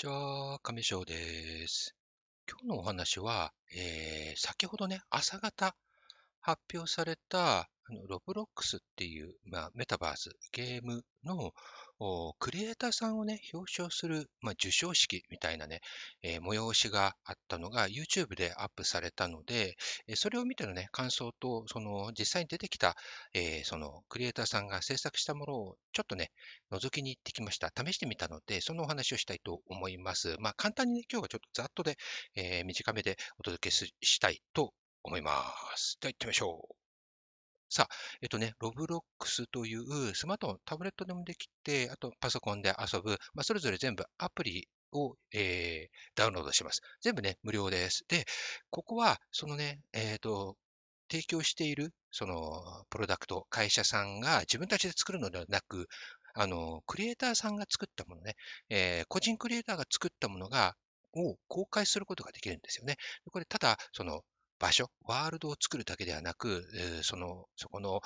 ちは、亀翔です。今日のお話は、えー、先ほどね、朝方発表された、あのロブロックスっていう、まあ、メタバース、ゲームのクリエイターさんをね、表彰する、まあ、授賞式みたいなね、えー、催しがあったのが YouTube でアップされたので、えー、それを見てのね、感想と、その実際に出てきた、えー、そのクリエイターさんが制作したものをちょっとね、覗きに行ってきました。試してみたので、そのお話をしたいと思います。まあ、簡単にね、今日はちょっとざっとで、え短めでお届けしたいと思います。では行ってみましょう。さあ、えっとね、ロブロックスというスマートフォン、タブレットでもできて、あとパソコンで遊ぶ、まあ、それぞれ全部アプリを、えー、ダウンロードします。全部ね、無料です。で、ここは、そのね、えっ、ー、と、提供している、その、プロダクト、会社さんが自分たちで作るのではなく、あの、クリエイターさんが作ったものね、えー、個人クリエイターが作ったものが、を公開することができるんですよね。これ、ただ、その、場所、ワールドを作るだけではなく、その、そこの、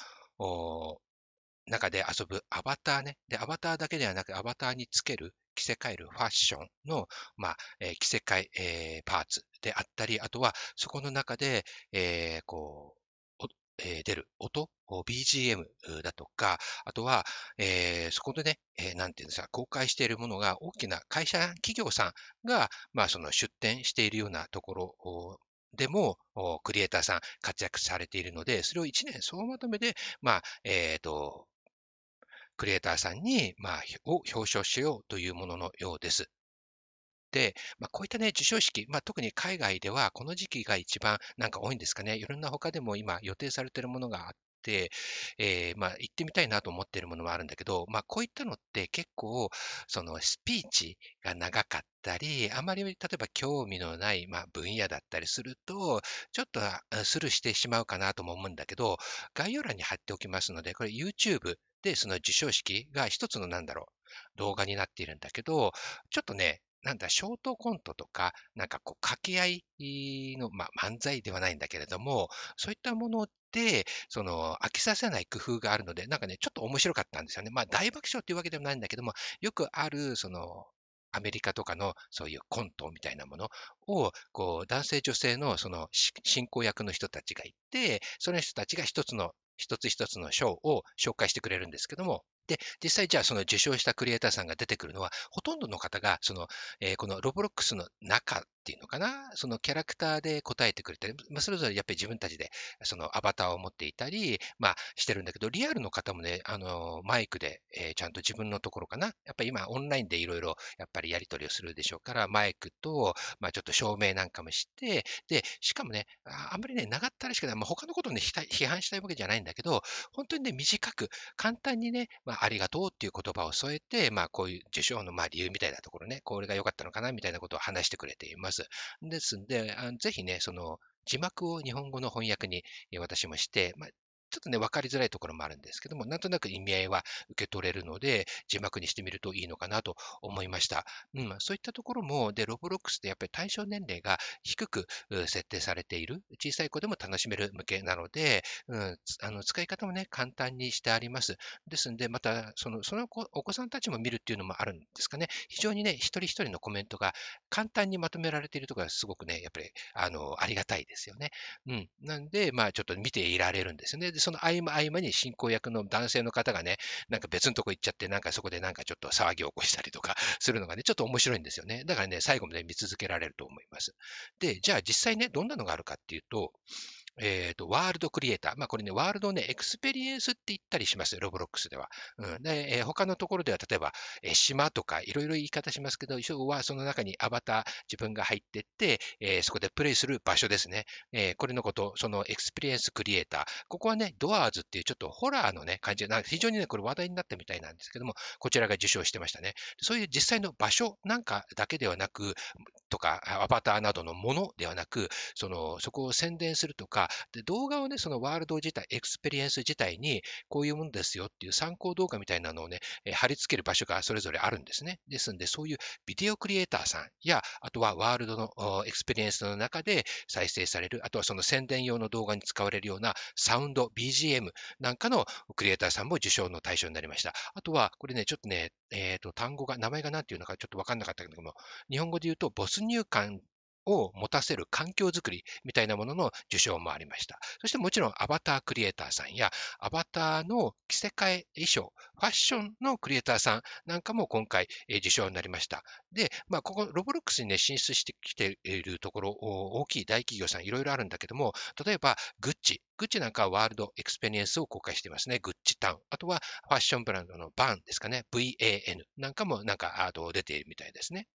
中で遊ぶアバターね。で、アバターだけではなく、アバターにつける、着せ替えるファッションの、まあ、えー、着せ替え、えー、パーツであったり、あとは、そこの中で、えー、こう、えー、出る音、BGM だとか、あとは、えー、そこでね、えー、なんていうんですか、公開しているものが大きな会社、企業さんが、まあ、その出展しているようなところでも、クリエイターさん活躍されているので、それを1年総まとめで、まあ、えっ、ー、と、クリエイターさんに、まあ、を表彰しようというもののようです。で、まあ、こういったね、授賞式、まあ、特に海外ではこの時期が一番なんか多いんですかね。いろんな他でも今予定されているものがあっ、えー、まあ、行ってみたいなと思っているものもあるんだけど、まあ、こういったのって結構、そのスピーチが長かったり、あまり例えば興味のない、まあ、分野だったりすると、ちょっとスルーしてしまうかなとも思うんだけど、概要欄に貼っておきますので、これ YouTube でその授賞式が一つのなんだろう、動画になっているんだけど、ちょっとね、なんだ、ショートコントとか、なんかこう、掛け合いの、まあ、漫才ではないんだけれども、そういったもの、その、飽きさせない工夫があるので、なんかね、ちょっと面白かったんですよね。まあ、大爆笑っていうわけでもないんだけども、よくある、その、アメリカとかのそういうコントみたいなものを、こう、男性女性のその進行役の人たちがいて、その人たちが一つの、一つ一つのショーを紹介してくれるんですけども、で、実際じゃあその受賞したクリエイターさんが出てくるのは、ほとんどの方が、その、えー、このロボロックスの中っていうのかな、そのキャラクターで答えてくれたり、まあ、それぞれやっぱり自分たちでそのアバターを持っていたり、まあ、してるんだけど、リアルの方もね、あの、マイクで、えー、ちゃんと自分のところかな、やっぱり今オンラインでいろいろやっぱりやり取りをするでしょうから、マイクと、まあ、ちょっと照明なんかもして、で、しかもね、あんまりね、長ったらしくない、まあ、他のことをね、批判したいわけじゃないんだけど、本当にね、短く、簡単にね、まあ、ありがとうっていう言葉を添えて、まあ、こういう受賞のまあ理由みたいなところね、これが良かったのかな？みたいなことを話してくれています。ですんで、あぜひね、その、字幕を日本語の翻訳に私もして、まあ、ちょっとね、わかりづらいところもあるんですけども、なんとなく意味合いは受け取れるので、字幕にしてみるといいのかなと思いました。うん、そういったところも、で、ロボロックスってやっぱり対象年齢が低く設定されている、小さい子でも楽しめる向けなので、うん、あの使い方もね、簡単にしてあります。ですんで、また、その、そのお子さんたちも見るっていうのもあるんですかね。非常にね、一人一人のコメントが簡単にまとめられているところがすごくね、やっぱり、あの、ありがたいですよね。うん。なんで、まあ、ちょっと見ていられるんですよね。で、その合間合間に進行役の男性の方がね、なんか別のとこ行っちゃって、なんかそこでなんかちょっと騒ぎを起こしたりとかするのがね、ちょっと面白いんですよね。だからね、最後まで見続けられると思います。で、じゃあ実際ね、どんなのがあるかっていうと、えっ、ー、と、ワールドクリエイター。まあ、これね、ワールドね、エクスペリエンスって言ったりします。ロブロックスでは。うん。で、えー、他のところでは、例えば、えー、島とか、いろいろ言い方しますけど、要はその中にアバター、自分が入ってって、え、そこでプレイする場所ですね。え、これのこと、そのエクスペリエンスクリエイター。ここはね、ドアーズっていうちょっとホラーのね、感じで、非常にね、これ話題になったみたいなんですけども、こちらが受賞してましたね。そういう実際の場所なんかだけではなく、とか、アバターなどのものではなく、その、そこを宣伝するとか、か、で動画をね、そのワールド自体、エクスペリエンス自体に、こういうものですよっていう参考動画みたいなのをね、え貼り付ける場所がそれぞれあるんですね。ですんで、そういうビデオクリエイターさんや、あとはワールドのエクスペリエンスの中で再生される、あとはその宣伝用の動画に使われるようなサウンド、BGM なんかのクリエイターさんも受賞の対象になりました。あとは、これね、ちょっとね、えっ、ー、と、単語が、名前が何ていうのかちょっとわかんなかったけども、日本語で言うと、没入感を持たせる環境づくりみたいなものの受賞もありました。そしてもちろんアバタークリエイターさんやアバターの着せ替え衣装、ファッションのクリエイターさんなんかも今回受賞になりました。で、まあ、ここ Roblox にね、進出してきているところ、大きい大企業さんいろいろあるんだけども、例えばグッチ、グッチなんかはワールド experience を公開していますね。 Gucci Town。あとはファッションブランドのバーンですかね。VAN なんかもなんか出ているみたいですね。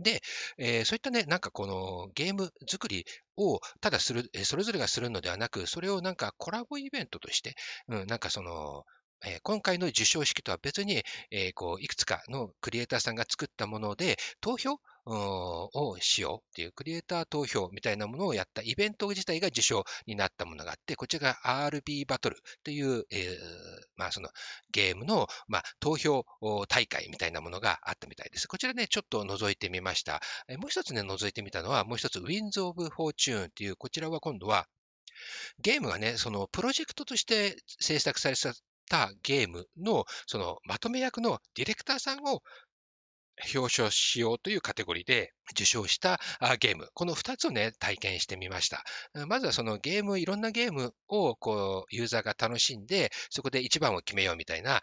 で、えー、そういったね、なんかこのゲーム作りをただする、それぞれがするのではなく、それをなんかコラボイベントとして、うん、なんかその、えー、今回の授賞式とは別に、えー、こういくつかのクリエイターさんが作ったもので、投票をしようっていうクリエイター投票みたいなものをやったイベント自体が受賞になったものがあって、こちらが RB バトルという、えー、まあそのゲームの、まあ、投票大会みたいなものがあったみたいです。こちらね、ちょっと覗いてみました。もう一つね、覗いてみたのは、もう一つ Winds of Fortune っていう、こちらは今度はゲームがね、そのプロジェクトとして制作されたゲームのそのまとめ役のディレクターさんを表彰しようというカテゴリーで受賞したゲーム。この2つをね、体験してみました。まずはそのゲーム、いろんなゲームをこうユーザーが楽しんで、そこで一番を決めようみたいな、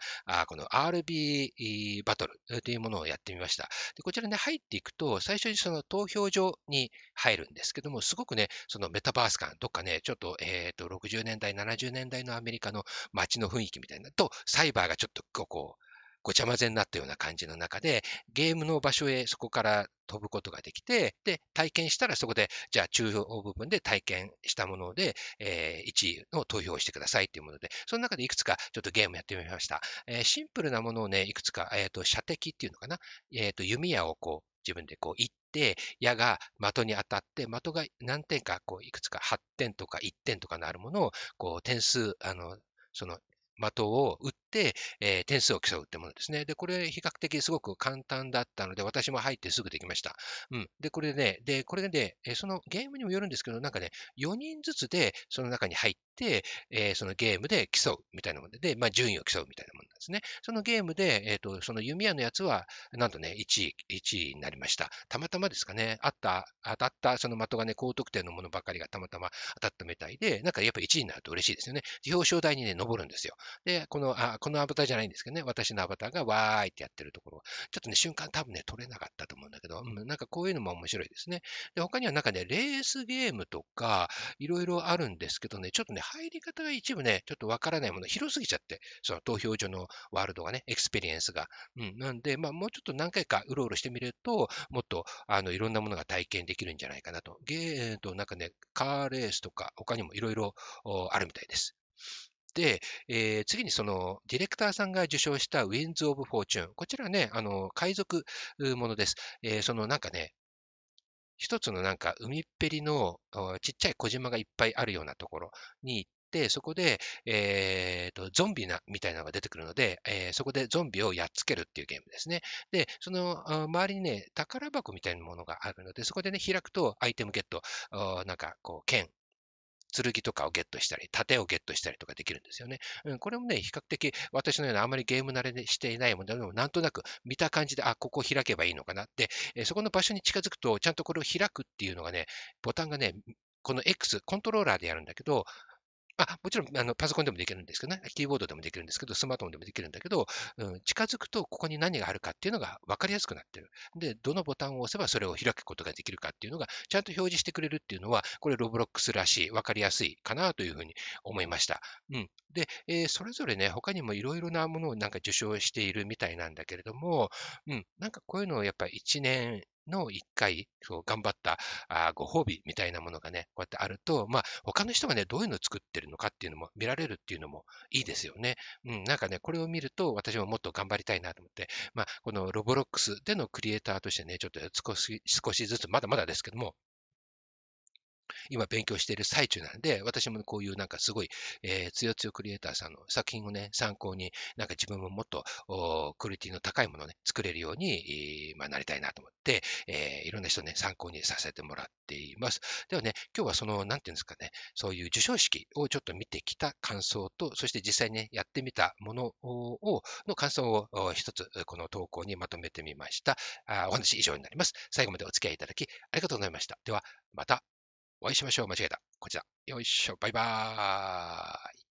この RB バトルというものをやってみました。でこちらね、入っていくと、最初にその投票所に入るんですけども、すごくね、そのメタバース感、どっかね、ちょっと、えっ、ー、と、60年代、70年代のアメリカの街の雰囲気みたいなと、サイバーがちょっとこう、ごちゃ混ぜになったような感じの中で、ゲームの場所へそこから飛ぶことができて、で、体験したらそこで、じゃあ中央部分で体験したもので、えー、1位の投票をしてくださいというもので、その中でいくつかちょっとゲームやってみました。えー、シンプルなものをね、いくつか、えっ、ー、と、射的っていうのかな、えっ、と、弓矢をこう、自分でこう、行って、矢が的に当たって、的が何点か、こう、いくつか8点とか1点とかのあるものを、こう、点数、あの、その的を打って、えー、点数を競うってものですね。で、これ比較的すごく簡単だったので、私も入ってすぐできました。うん。で、これね、で、これで、ね、そのゲームにもよるんですけど、なんかね、4人ずつでその中に入って、えー、そのゲームで競うみたいなもので、まあ、順位を競うみたいなものなんですね。そのゲームで、えっ、ー、と、その弓矢のやつは、なんとね、1位、1位になりました。たまたまですかね、あった、当たったその的がね、高得点のものばかりがたまたま当たったみたいで、なんかやっぱ1位になると嬉しいですよね。表彰台にね、登るんですよ。で、この、あ、このアバターじゃないんですけどね、私のアバターがわーいってやってるところ、ちょっとね、瞬間多分ね、撮れなかったと思うんだけど、うん、なんかこういうのも面白いですね。で、他にはなんかね、レースゲームとか、いろいろあるんですけどね、ちょっとね、入り方が一部ね、ちょっとわからないもの、広すぎちゃって、その投票所のワールドがね、 experience が。うん、なんで、まあ、もうちょっと何回かうろうろしてみると、もっと、あの、いろんなものが体験できるんじゃないかなと。ゲーと、なんかね、カーレースとか、他にもいろいろあるみたいです。で、えー、次にそのディレクターさんが受賞した Winds of Fortune。こちらね、あの、海賊ものです。えー、そのなんかね、一つのなんか海っぺりのちっちゃい小島がいっぱいあるようなところに行って、そこで、えーと、ゾンビなみたいなのが出てくるので、えー、そこでゾンビをやっつけるっていうゲームですね。で、その周りにね、宝箱みたいなものがあるので、そこでね、開くとアイテムゲット、なんかこう、剣、剣とかをゲットしたり、盾をゲットしたりとかできるんですよね。うん、これもね、比較的私のようなあまりゲーム慣れしていないものでも、なんとなく見た感じで、あ、ここ開けばいいのかなって、えそこの場所に近づくと、ちゃんとこれを開くっていうのがね、ボタンがね、この X、コントローラーでやるんだけど、あ、もちろん、あの、パソコンでもできるんですけどね、キーボードでもできるんですけど、スマートフォンでもできるんだけど、うん、近づくとここに何があるかっていうのが分かりやすくなってる。で、どのボタンを押せばそれを開くことができるかっていうのが、ちゃんと表示してくれるっていうのは、これロブロックスらしい、分かりやすいかなというふうに思いました。うん。で、えー、それぞれね、他にもいろいろなものをなんか受賞しているみたいなんだけれども、うん、なんかこういうのをやっぱり1年の一回、こう頑張ったあご褒美みたいなものがね、こうやってあると、まあ、他の人がね、どういうのを作ってるのかっていうのも見られるっていうのもいいですよね。うん、なんかね、これを見ると、私ももっと頑張りたいなと思って、まあ、このロボロックスでのクリエイターとしてね、ちょっと、少しずつ、まだまだですけども、今勉強している最中なんで、私もこういうなんかすごい、えー、つよつよクリエイターさんの作品をね、参考に、なんか自分ももっとクオリティの高いものをね、作れるように、まあ、なりたいなと思って、えー、いろんな人ね、参考にさせてもらっています。ではね、今日はその、なんていうんですかね、そういう授賞式をちょっと見てきた感想と、そして実際ね、やってみたものを、の感想を一つ、この投稿にまとめてみました。あお話以上になります。最後までお付き合いいただきありがとうございました。では、またお会いしましょう。間違えた。こちら。よいしょ。バイバーイ。